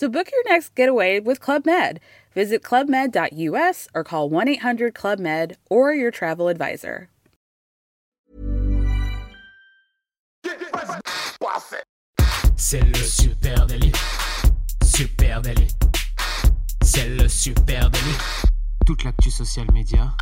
So book your next getaway with Club Med. Visit clubmed.us or call 1 800 Club Med or your travel advisor. C'est le super délit. Super délit. C'est le super délit. Toute l'actu social média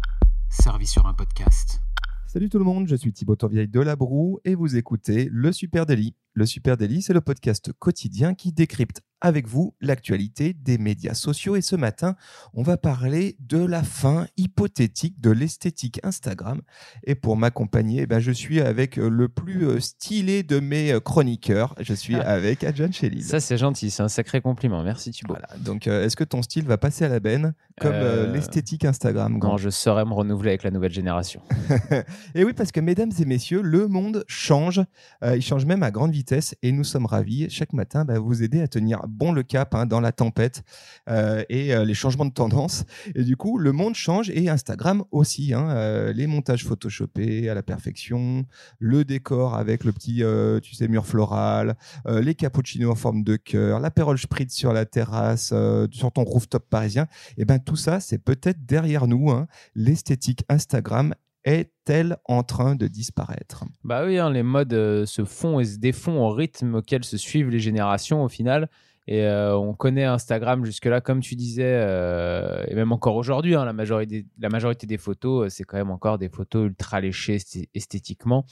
servie sur un podcast. Salut tout le monde, je suis Thibaut Tourvieille de La Broue et vous écoutez Le Super Daily. Le Super Daily, c'est le podcast quotidien qui décrypte avec vous l'actualité des médias sociaux. Et ce matin, on va parler de la fin hypothétique de l'esthétique Instagram. Et pour m'accompagner, eh ben, je suis avec le plus euh, stylé de mes euh, chroniqueurs. Je suis Ah. avec Adjan Chéline. Ça, c'est gentil, c'est un sacré compliment. Merci Thibaut. Voilà. Donc, euh, est-ce que ton style va passer à la benne comme euh, Euh, l'esthétique Instagram Quand je saurais me renouveler avec la nouvelle génération. Et oui, parce que mesdames et messieurs, le monde change. Euh, il change même à grande vitesse et nous sommes ravis chaque matin bah, vous aider à tenir bon le cap hein, dans la tempête euh, et euh, les changements de tendance. Et du coup, le monde change et Instagram aussi. hein, euh, les montages photoshopés à la perfection, le décor avec le petit, tu sais, mur floral, les cappuccinos en forme de cœur, l'apérole spritz sur la terrasse, sur ton rooftop parisien. Et ben tout ça, c'est peut-être derrière nous. hein. L'esthétique Instagram est-elle en train de disparaître? Bah oui, hein, les modes euh, se font et se défont au rythme auquel se suivent les générations au final. Et euh, on connaît Instagram jusque-là, comme tu disais, euh, et même encore aujourd'hui, hein, la, majorité, des photos, c'est quand même encore des photos ultra léchées esthé- esthétiquement.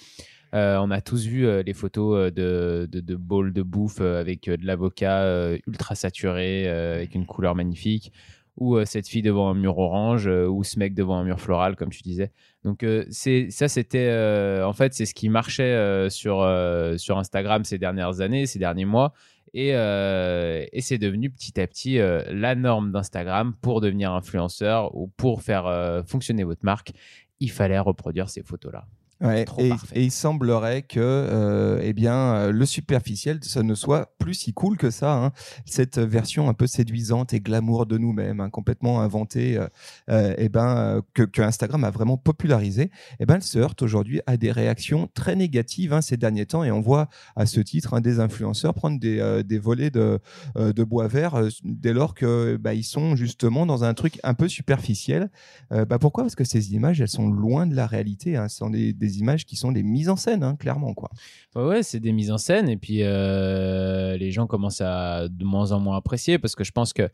On a tous vu les photos de, de, de bouffe avec de l'avocat ultra saturé, avec une couleur magnifique, ou euh, cette fille devant un mur orange, euh, ou ce mec devant un mur floral, comme tu disais. Donc euh, c'est ça, c'était en fait c'est ce qui marchait sur sur Instagram ces dernières années, ces derniers mois, et, et c'est devenu petit à petit la norme d'Instagram pour devenir influenceur ou pour faire fonctionner votre marque. Il fallait reproduire ces photos là. Ouais, Trop et, parfait. et il semblerait que euh, eh bien, euh, le superficiel, ça ne soit plus si cool que ça. hein. Cette version un peu séduisante et glamour de nous-mêmes, hein, complètement inventée, euh, eh ben, que, que Instagram a vraiment popularisé, eh ben, elle se heurte aujourd'hui à des réactions très négatives hein, ces derniers temps. Et on voit à ce titre des influenceurs prendre des, euh, des volets de, de bois vert dès lors que bah, ils sont justement dans un truc un peu superficiel. Bah, pourquoi? Parce que ces images, elles sont loin de la réalité. Ce sont des, des images qui sont des mises en scène, hein, clairement. Quoi. Ouais, c'est des mises en scène et puis euh, les gens commencent à de moins en moins apprécier parce que je pense que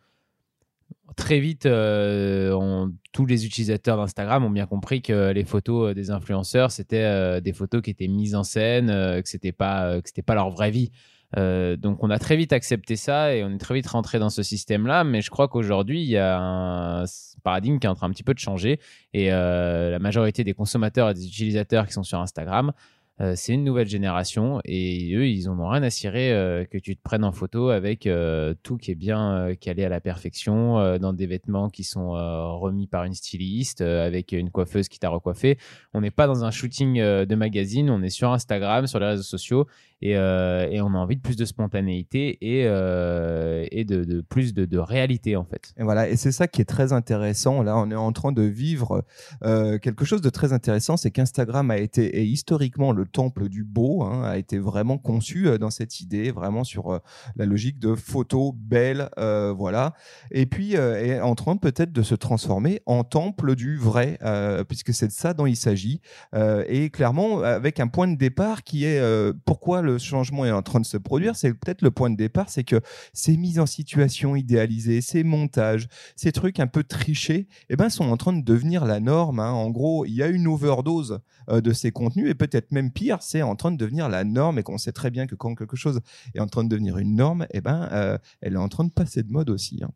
très vite, euh, tous les utilisateurs d'Instagram ont bien compris que les photos euh, des influenceurs c'était des photos qui étaient mises en scène, que c'était pas que c'était pas leur vraie vie. Euh, donc on a très vite accepté ça et on est très vite rentré dans ce système-là. Mais je crois qu'aujourd'hui il y a un paradigme qui est en train un petit peu de changer et euh, la majorité des consommateurs et des utilisateurs qui sont sur Instagram euh, c'est une nouvelle génération et eux, ils en ont rien à cirer que tu te prennes en photo avec tout qui est bien calé à la perfection, dans des vêtements qui sont remis par une styliste, avec une coiffeuse qui t'a recoiffé. On n'est pas dans un shooting de magazine, on est sur Instagram, sur les réseaux sociaux et, euh, et on a envie de plus de spontanéité et, euh, de, plus de, réalité en fait. Et voilà, et c'est ça qui est très intéressant. Là, on est en train de vivre euh, quelque chose de très intéressant, c'est qu'Instagram a été et historiquement le temple du beau, hein, a été vraiment conçu dans cette idée, vraiment sur la logique de photos belles, voilà. Et puis est en train peut-être de se transformer en temple du vrai, puisque c'est de ça dont il s'agit. Et clairement, avec un point de départ qui est pourquoi le changement est en train de se produire, c'est peut-être le point de départ, c'est que ces mises en situation idéalisées, ces montages, ces trucs un peu trichés, eh ben, sont en train de devenir la norme. hein. En gros, il y a une overdose euh, de ces contenus et peut-être même pire, c'est en train de devenir la norme et qu'on sait très bien que quand quelque chose est en train de devenir une norme, eh ben, euh, elle est en train de passer de mode aussi. hein.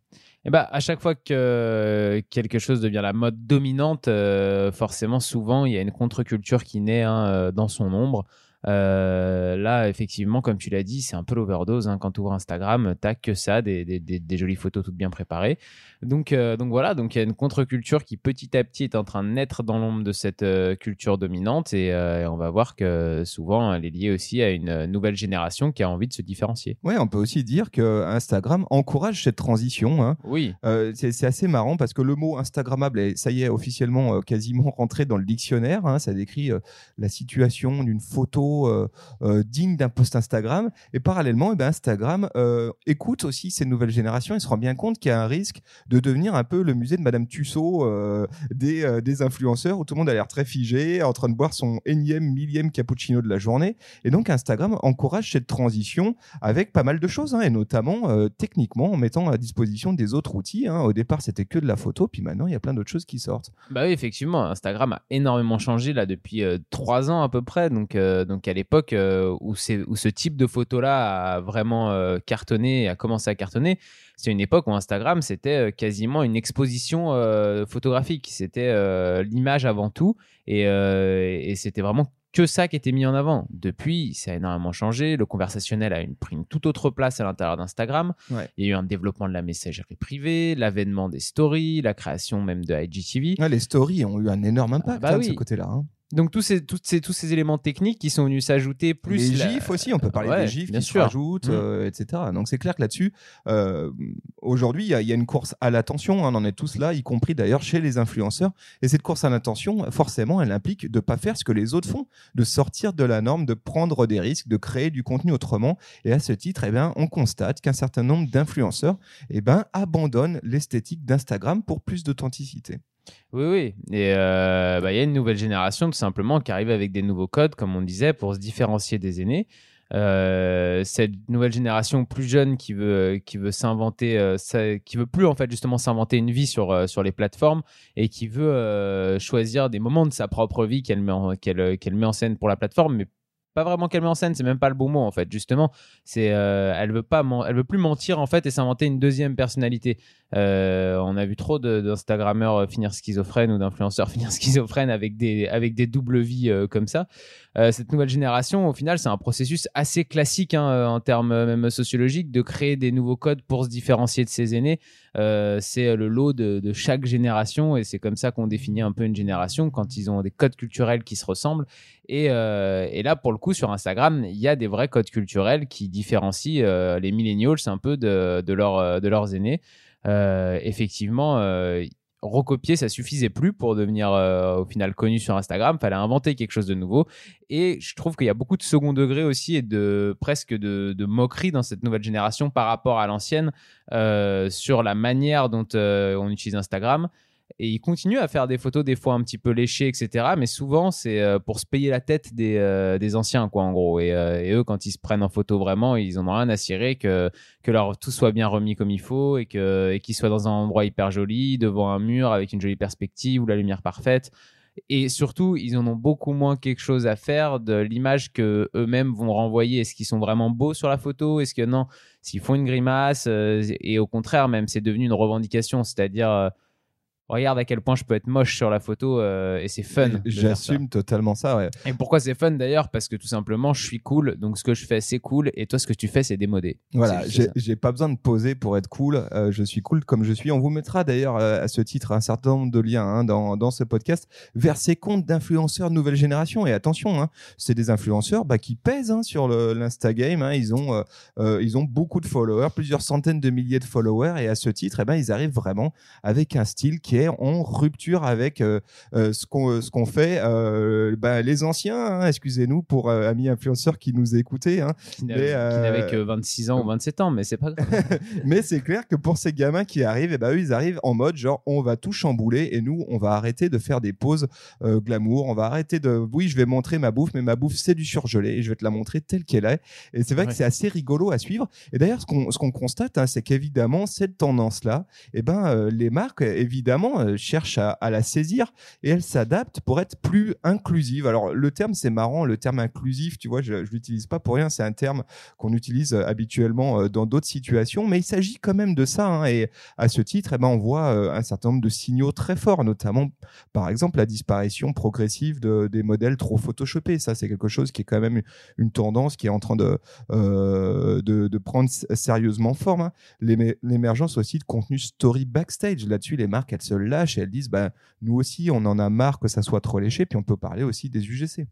Et bah, à chaque fois que quelque chose devient la mode dominante, euh, forcément, souvent, il y a une contre-culture qui naît hein, dans son ombre. Euh, là, effectivement, comme tu l'as dit, c'est un peu l'overdose. hein. Quand tu ouvres Instagram, t'as que ça, des, des- des- des jolies photos toutes bien préparées. Donc, euh, donc voilà, donc il y a une contre-culture qui petit à petit est en train de naître dans l'ombre de cette euh, culture dominante et, et on va voir que souvent elle est liée aussi à une nouvelle génération qui a envie de se différencier. Ouais, on peut aussi dire que Instagram encourage cette transition. hein. Oui, c'est assez marrant parce que le mot Instagrammable est, ça y est, officiellement quasiment rentré dans le dictionnaire. hein. ça décrit la situation d'une photo euh, euh, digne d'un post Instagram. Et parallèlement, eh ben, Instagram euh, écoute aussi ces nouvelles générations et se rend bien compte qu'il y a un risque de devenir un peu le musée de Madame Tussaud des, des influenceurs où tout le monde a l'air très figé, en train de boire son énième, millième cappuccino de la journée. Et donc Instagram encourage cette transition avec pas mal de choses, hein, et notamment techniquement en mettant à disposition des autres outils. hein. Au départ, c'était que de la photo, puis maintenant, il y a plein d'autres choses qui sortent. Bah oui, effectivement, Instagram a énormément changé là depuis trois ans à peu près. Donc à l'époque euh, où, où ce type de photo-là a vraiment euh, cartonné et a commencé à cartonner, c'est une époque où Instagram c'était euh, quasiment une exposition euh, photographique. C'était l'image avant tout et, et c'était vraiment que ça qui était mis en avant. Depuis, ça a énormément changé. Le conversationnel a une, pris une toute autre place à l'intérieur d'Instagram. Ouais. Il y a eu un développement de la messagerie privée, l'avènement des stories, la création même de IGTV. Ouais, les stories ont eu un énorme impact bah hein, de ce côté-là. hein. Donc tous ces, tous ces, tous ces éléments techniques qui sont venus s'ajouter, plus les la- gifs aussi, on peut parler Ouais, des gifs bien qui se sûr. rajoutent, Mm. euh, etc. Donc c'est clair que là-dessus, euh, aujourd'hui, il y, a- il y a une course à l'attention, hein, on en est tous là, y compris d'ailleurs chez les influenceurs. Et cette course à l'attention, forcément, elle implique de pas faire ce que les autres font, de sortir de la norme, de prendre des risques, de créer du contenu autrement. Et à ce titre, eh ben, on constate qu'un certain nombre d'influenceurs eh ben, abandonnent l'esthétique d'Instagram pour plus d'authenticité. Oui, oui. Et euh, bah, il y a une nouvelle génération tout simplement qui arrive avec des nouveaux codes, comme on disait, pour se différencier des aînés. Euh, cette nouvelle génération plus jeune qui veut qui veut s'inventer euh, qui veut plus en fait justement s'inventer une vie sur sur les plateformes et qui veut choisir des moments de sa propre vie qu'elle met en, scène pour la plateforme pas vraiment qu'elle met en scène c'est même pas le bon mot en fait justement c'est euh, elle veut pas elle veut plus mentir en fait et s'inventer une deuxième personnalité euh, on a vu trop d'instagrammeurs euh, finir schizophrènes ou d'influenceurs finir schizophrènes avec des avec des doubles vies comme ça cette nouvelle génération, au final, c'est un processus assez classique hein, en termes même sociologiques de créer des nouveaux codes pour se différencier de ses aînés. Euh, c'est le lot de, de chaque génération et c'est comme ça qu'on définit un peu une génération quand ils ont des codes culturels qui se ressemblent. Et, euh, et là, pour le coup, sur Instagram, il y a des vrais codes culturels qui différencient euh, les millennials un peu de, de, leur, euh, de leurs aînés. Effectivement, recopier, ça suffisait plus pour devenir euh, au final connu sur Instagram. Fallait inventer quelque chose de nouveau. Et je trouve qu'il y a beaucoup de second degré aussi et de presque de, moquerie dans cette nouvelle génération par rapport à l'ancienne euh, sur la manière dont euh, on utilise Instagram. Et ils continuent à faire des photos des fois un petit peu léchées, etc. Mais souvent, c'est euh, pour se payer la tête des, euh, des anciens, quoi, en gros. Et, euh, et eux, quand ils se prennent en photo vraiment, ils en ont rien à cirer que, que leur tout soit bien remis comme il faut et qu'ils soient dans un endroit hyper joli, devant un mur avec une jolie perspective ou la lumière parfaite. Et surtout, ils en ont beaucoup moins quelque chose à faire de l'image que eux-mêmes vont renvoyer. Est-ce qu'ils sont vraiment beaux sur la photo? Est-ce que non? S'ils font une grimace et au contraire, même, c'est devenu une revendication, c'est-à-dire regarde à quel point je peux être moche sur la photo euh, et c'est fun. J'assume totalement ça. ouais. Et pourquoi c'est fun d'ailleurs? Parce que tout simplement, je suis cool, donc ce que je fais, c'est cool, et toi, ce que tu fais, c'est démodé. Voilà, j'ai pas besoin de poser pour être cool. euh, je suis cool comme je suis. On vous mettra d'ailleurs euh, à ce titre un certain nombre de liens hein, dans, dans ce podcast vers ces comptes d'influenceurs nouvelle génération. Et attention, hein, c'est des influenceurs bah, qui pèsent hein, sur l'Instagame. Hein, ils ont ils ont beaucoup de followers, plusieurs centaines de milliers de followers. Et à ce titre, eh ben, ils arrivent vraiment avec un style qui est en rupture avec euh, euh, ce qu'on ce qu'on fait euh, bah, les anciens. hein, Excusez-nous pour euh, amis influenceurs qui nous écoutaient. Hein, Qui euh, qui n'avait que 26 ans ou 27 ans, mais c'est pas grave. mais c'est clair que pour ces gamins qui arrivent, eh ben, eux, ils arrivent en mode genre on va tout chambouler et nous, on va arrêter de faire des pauses euh, glamour. On va arrêter de. Oui, je vais montrer ma bouffe, mais ma bouffe, c'est du surgelé et je vais te la montrer telle qu'elle est. Et c'est vrai Ouais. que c'est assez rigolo à suivre. Et d'ailleurs, ce qu'on ce qu'on constate, hein, c'est qu'évidemment, cette tendance-là, eh ben, euh, les marques, évidemment, euh, cherche à, la saisir et elle s'adapte pour être plus inclusive. Alors le terme c'est marrant, le terme inclusif, tu vois, je, je l'utilise pas pour rien, c'est un terme qu'on utilise euh, habituellement euh, dans d'autres situations, mais il s'agit quand même de ça. hein, et à ce titre, eh ben, on voit un certain nombre de signaux très forts, notamment par exemple la disparition progressive de, des modèles trop photoshopés. Ça, c'est quelque chose qui est quand même une tendance qui est en train de, de, de prendre sérieusement forme. hein. L'éme- L'émergence aussi de contenu story backstage. Là-dessus, les marques, elles se lâchent et elles disent, bah, nous aussi, on en a marre que ça soit trop léché. Puis on peut parler aussi des UGC.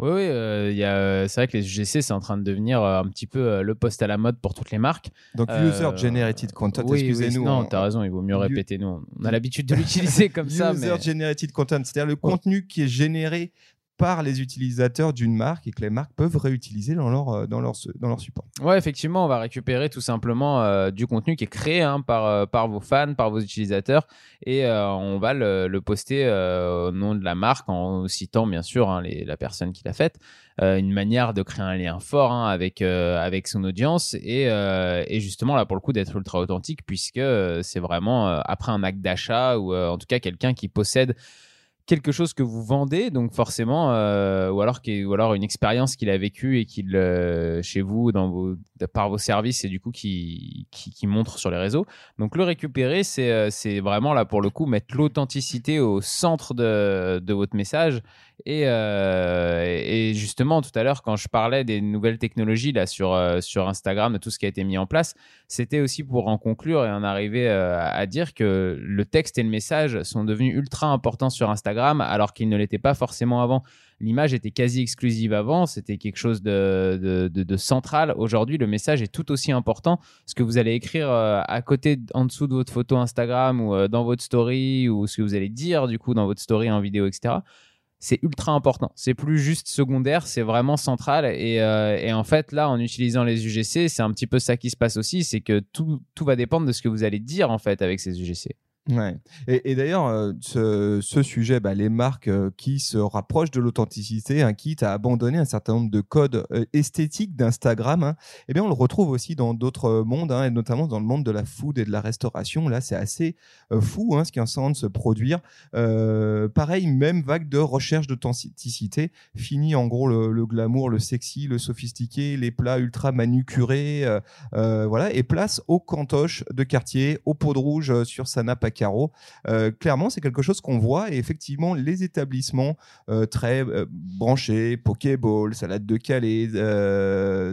Oui, oui, euh, euh, c'est vrai que les UGC, c'est en train de devenir euh, un petit peu le poste à la mode pour toutes les marques. Donc, user generated content, oui, oui, excusez-nous. non, on- t'as raison, il vaut mieux répéter. Nous, on a l'habitude de l'utiliser comme ça. User Mais... generated content, c'est-à-dire le contenu qui est généré par les utilisateurs d'une marque et que les marques peuvent réutiliser dans leur, euh, dans leur, dans leur support. Ouais, effectivement, on va récupérer tout simplement euh, du contenu qui est créé hein, par, euh, par vos fans, par vos utilisateurs, et on va le, poster au nom de la marque en citant bien sûr hein, la personne qui l'a faite. Une manière de créer un lien fort hein, avec, avec son audience et, et justement là pour le coup d'être ultra authentique puisque c'est vraiment après un acte d'achat ou en tout cas quelqu'un qui possède quelque chose que vous vendez, donc forcément, euh, ou alors alors une expérience qu'il a vécue et qu'il euh, chez vous, dans vos, par vos services et du coup qui, qui, qui montre sur les réseaux. Donc le récupérer, c'est euh, c'est vraiment là pour le coup mettre l'authenticité au centre de, de votre message. Et, euh, et justement, tout à l'heure, quand je parlais des nouvelles technologies là sur euh, sur Instagram, de tout ce qui a été mis en place, c'était aussi pour en conclure et en arriver euh, à dire que le texte et le message sont devenus ultra importants sur Instagram alors qu'ils ne l'étaient pas forcément avant. L'image était quasi exclusive avant, c'était quelque chose de, de, de- central. Aujourd'hui, le message est tout aussi important. Ce que vous allez écrire à côté, en dessous de votre photo Instagram ou dans votre story ou ce que vous allez dire du coup dans votre story en vidéo, etc c'est ultra important. C'est plus juste secondaire, c'est vraiment central. Et, euh, en fait, là, en utilisant les UGC, c'est un petit peu ça qui se passe aussi, c'est que tout, tout va dépendre de ce que vous allez dire en fait avec ces UGC. Ouais. Et, d'ailleurs, euh, ce, sujet, bah, les marques euh, qui se rapprochent de l'authenticité, hein, quitte à abandonner un certain nombre de codes euh, esthétiques d'Instagram, hein, eh bien, on le retrouve aussi dans d'autres mondes, hein, et notamment dans le monde de la food et de la restauration. Là, c'est assez fou hein, ce qui est en train de se produire. Pareil, même vague de recherche d'authenticité. Fini en gros le, glamour, le sexy, le sophistiqué, les plats ultra manucurés, voilà, et place aux cantoches de quartier, aux pots de rouge sur sa nappe carreaux. Euh, clairement, c'est quelque chose qu'on voit et effectivement, les établissements euh, très euh, branchés, Pokéball, salade de Calais,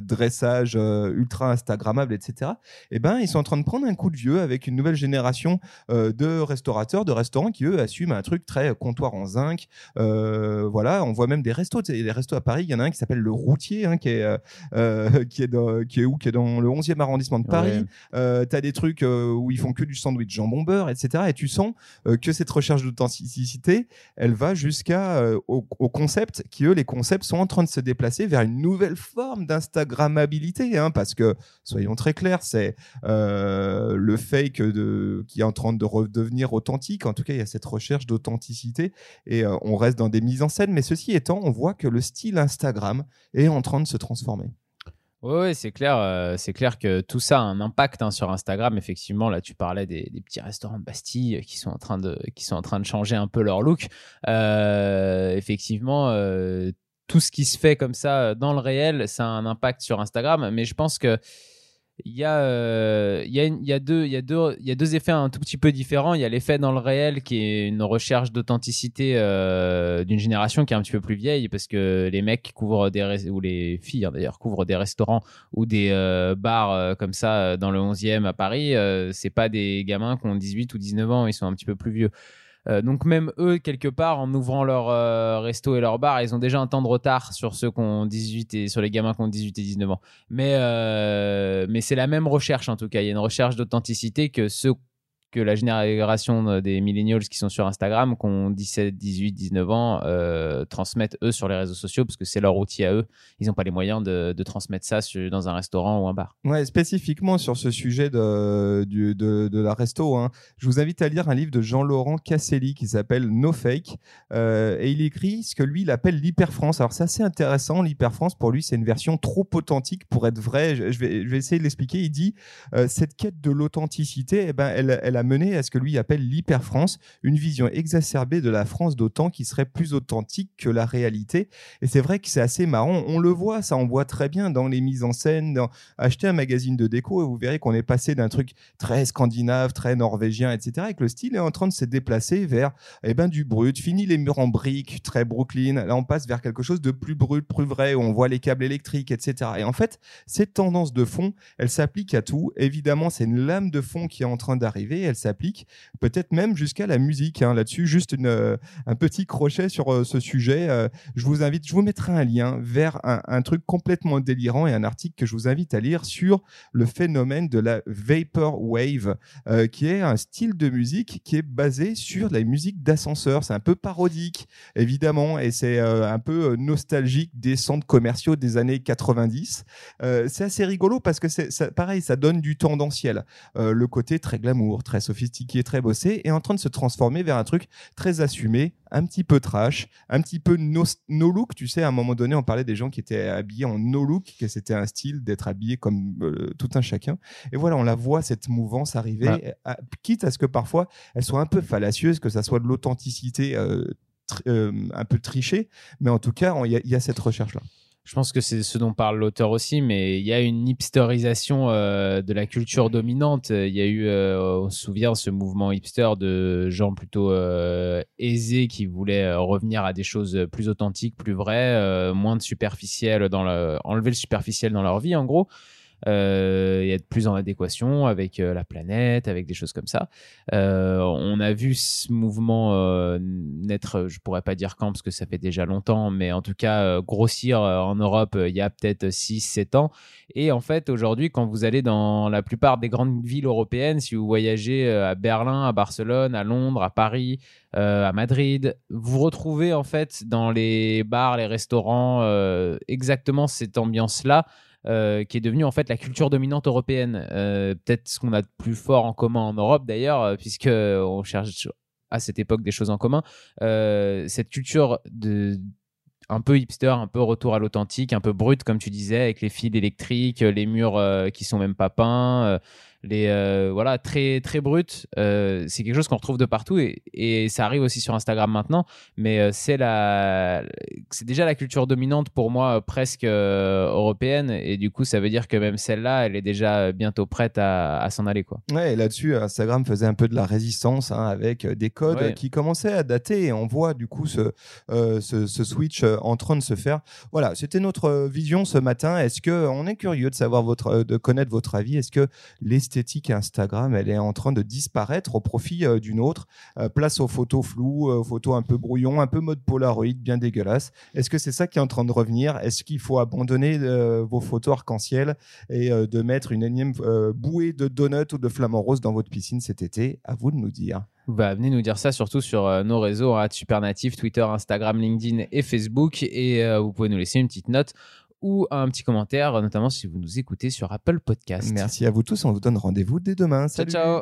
dressage ultra Instagrammable, etc. Eh ben, ils sont en train de prendre un coup de vieux avec une nouvelle génération de restaurateurs, de restaurants qui eux assument un truc très comptoir en zinc. Voilà, on voit même des restos. Les restos à Paris, il y en a un qui s'appelle le Routier, hein, qui est euh, qui est dans, qui est où, qui est dans le 11e arrondissement de Paris. Ouais. Euh, T'as des trucs où ils font que du sandwich jambon beurre, Et tu sens euh, que cette recherche d'authenticité, elle va jusqu'à euh, au, concept, qui eux, les concepts sont en train de se déplacer vers une nouvelle forme d'instagrammabilité, hein, parce que soyons très clairs, c'est euh, le fake qui est en train de redevenir authentique. En tout cas, il y a cette recherche d'authenticité et on reste dans des mises en scène. Mais ceci étant, on voit que le style Instagram est en train de se transformer. Oui, ouais, c'est clair, euh, c'est clair que tout ça a un impact hein, sur Instagram. Effectivement, là, tu parlais des, petits restaurants de Bastille qui sont en train de, qui sont en train de changer un peu leur look. Euh, effectivement, euh, tout ce qui se fait comme ça dans le réel, ça a un impact sur Instagram. Mais je pense que il y, a, euh, il, y a y a deux, il, y a deux, il y a deux effets un tout petit peu différents. Il y a l'effet dans le réel qui est une recherche d'authenticité euh, d'une génération qui est un petit peu plus vieille parce que les mecs couvrent des ou les filles hein, d'ailleurs couvrent des restaurants ou des euh, bars comme ça dans le 11e à Paris. euh, c'est pas des gamins qui ont 18 ou 19 ans, ils sont un petit peu plus vieux. Euh, donc même eux, quelque part, en ouvrant leur euh, resto et leur bar, ils ont déjà un temps de retard sur ceux qui ont 18 et sur les gamins qui ont 18 et 19 ans. Mais, euh, mais c'est la même recherche en tout cas. Il y a une recherche d'authenticité que ceux que la génération des millennials qui sont sur Instagram, qui ont 17, 18, 19 ans, euh, transmettent eux sur les réseaux sociaux parce que c'est leur outil à eux. Ils n'ont pas les moyens de, de transmettre ça sur, dans un restaurant ou un bar. Ouais, spécifiquement sur ce sujet de, du, de, de, la resto, hein, je vous invite à lire un livre de Jean-Laurent Casselli qui s'appelle No Fake euh, et il écrit ce que lui il appelle l'hyper-France. Alors c'est assez intéressant, l'hyper-France pour lui c'est une version trop authentique pour être vrai. Je, je, vais, je vais essayer de l'expliquer. Il dit euh, cette quête de l'authenticité, eh ben, elle, elle a mené à ce que lui appelle l'hyper-France, une vision exacerbée de la France d'autant qui serait plus authentique que la réalité. Et c'est vrai que c'est assez marrant. On le voit, ça on voit très bien dans les mises en scène. Dans... Achetez un magazine de déco et vous verrez qu'on est passé d'un truc très scandinave, très norvégien, etc. Et que le style est en train de se déplacer vers eh ben, du brut. Fini les murs en briques, très Brooklyn. Là, on passe vers quelque chose de plus brut, plus vrai, où on voit les câbles électriques, etc. Et en fait, cette tendance de fond, elle s'applique à tout. Évidemment, c'est une lame de fond qui est en train d'arriver. Elle s'applique peut-être même jusqu'à la musique. Hein. Là-dessus, juste euh, un petit crochet sur euh, ce sujet. Euh, je vous invite, je vous mettrai un lien vers un, truc complètement délirant et un article que je vous invite à lire sur le phénomène de la vapor wave, qui est un style de musique qui est basé sur la musique d'ascenseur. C'est un peu parodique, évidemment, et c'est un peu nostalgique des centres commerciaux des années 90. c'est assez rigolo parce que c'est pareil, ça donne du tendanciel. le côté très glamour, très sophistiqué, très bossé, est en train de se transformer vers un truc très assumé, un petit peu trash, un petit peu no, look. Tu sais, à un moment donné, on parlait des gens qui étaient habillés en no look, que c'était un style d'être habillé comme euh, tout un chacun. Et voilà, on la voit cette mouvance arriver, quitte à ce que parfois elle soit un peu fallacieuse, que ça soit de l'authenticité euh, euh, un peu trichée, mais en tout cas, il y, a cette recherche là. Je pense que c'est ce dont parle l'auteur aussi, mais il y a une hipsterisation euh, de la culture dominante. Il y a eu, euh, on se souvient, ce mouvement hipster de gens plutôt euh, aisés qui voulaient revenir à des choses plus authentiques, plus vraies, moins de superficiel, dans le, enlever le superficiel dans leur vie, en gros euh, et être plus en adéquation avec euh, la planète, avec des choses comme ça. Euh, on a vu ce mouvement naître, je pourrais pas dire quand parce que ça fait déjà longtemps, mais en tout cas grossir en Europe il y a peut-être 6-7 ans. Et en fait, aujourd'hui, quand vous allez dans la plupart des grandes villes européennes, si vous voyagez à Berlin, à Barcelone, à Londres, à Paris, à Madrid, vous retrouvez en fait dans les bars, les restaurants, exactement cette ambiance-là. Euh, qui est devenue en fait la culture dominante européenne. Euh, peut-être ce qu'on a de plus fort en commun en Europe d'ailleurs, euh, puisque on cherche à cette époque des choses en commun. cette culture de un peu hipster, un peu retour à l'authentique, un peu brut comme tu disais, avec les fils électriques, les murs qui sont même pas peints les euh, voilà très très brut euh, c'est quelque chose qu'on retrouve de partout et, et, ça arrive aussi sur Instagram maintenant. Mais euh, c'est la c'est déjà la culture dominante pour moi presque européenne. Et du coup ça veut dire que même celle-là elle est déjà bientôt prête à, à s'en aller quoi. Ouais là-dessus Instagram faisait un peu de la résistance hein, avec des codes qui commençaient à dater. Et on voit du coup ce, ce, ce, switch en train de se faire. Voilà c'était notre vision ce matin. Est-ce que on est curieux de savoir votre de connaître votre avis? Est-ce que les Instagram, elle est en train de disparaître au profit euh, d'une autre. Euh, place aux photos floues, euh, photos un peu brouillon, un peu mode Polaroid, bien dégueulasse. Est-ce que c'est ça qui est en train de revenir? Est-ce qu'il faut abandonner vos photos arc-en-ciel et de mettre une énième bouée de donuts ou de flamants roses dans votre piscine cet été? À vous de nous dire. Bah, venez nous dire ça surtout sur nos réseaux, hein, Supernatif, Twitter, Instagram, LinkedIn et Facebook. Et vous pouvez nous laisser une petite note ou un petit commentaire, notamment si vous nous écoutez sur Apple Podcast. Merci à vous tous. On vous donne rendez-vous dès demain. Salut. ciao.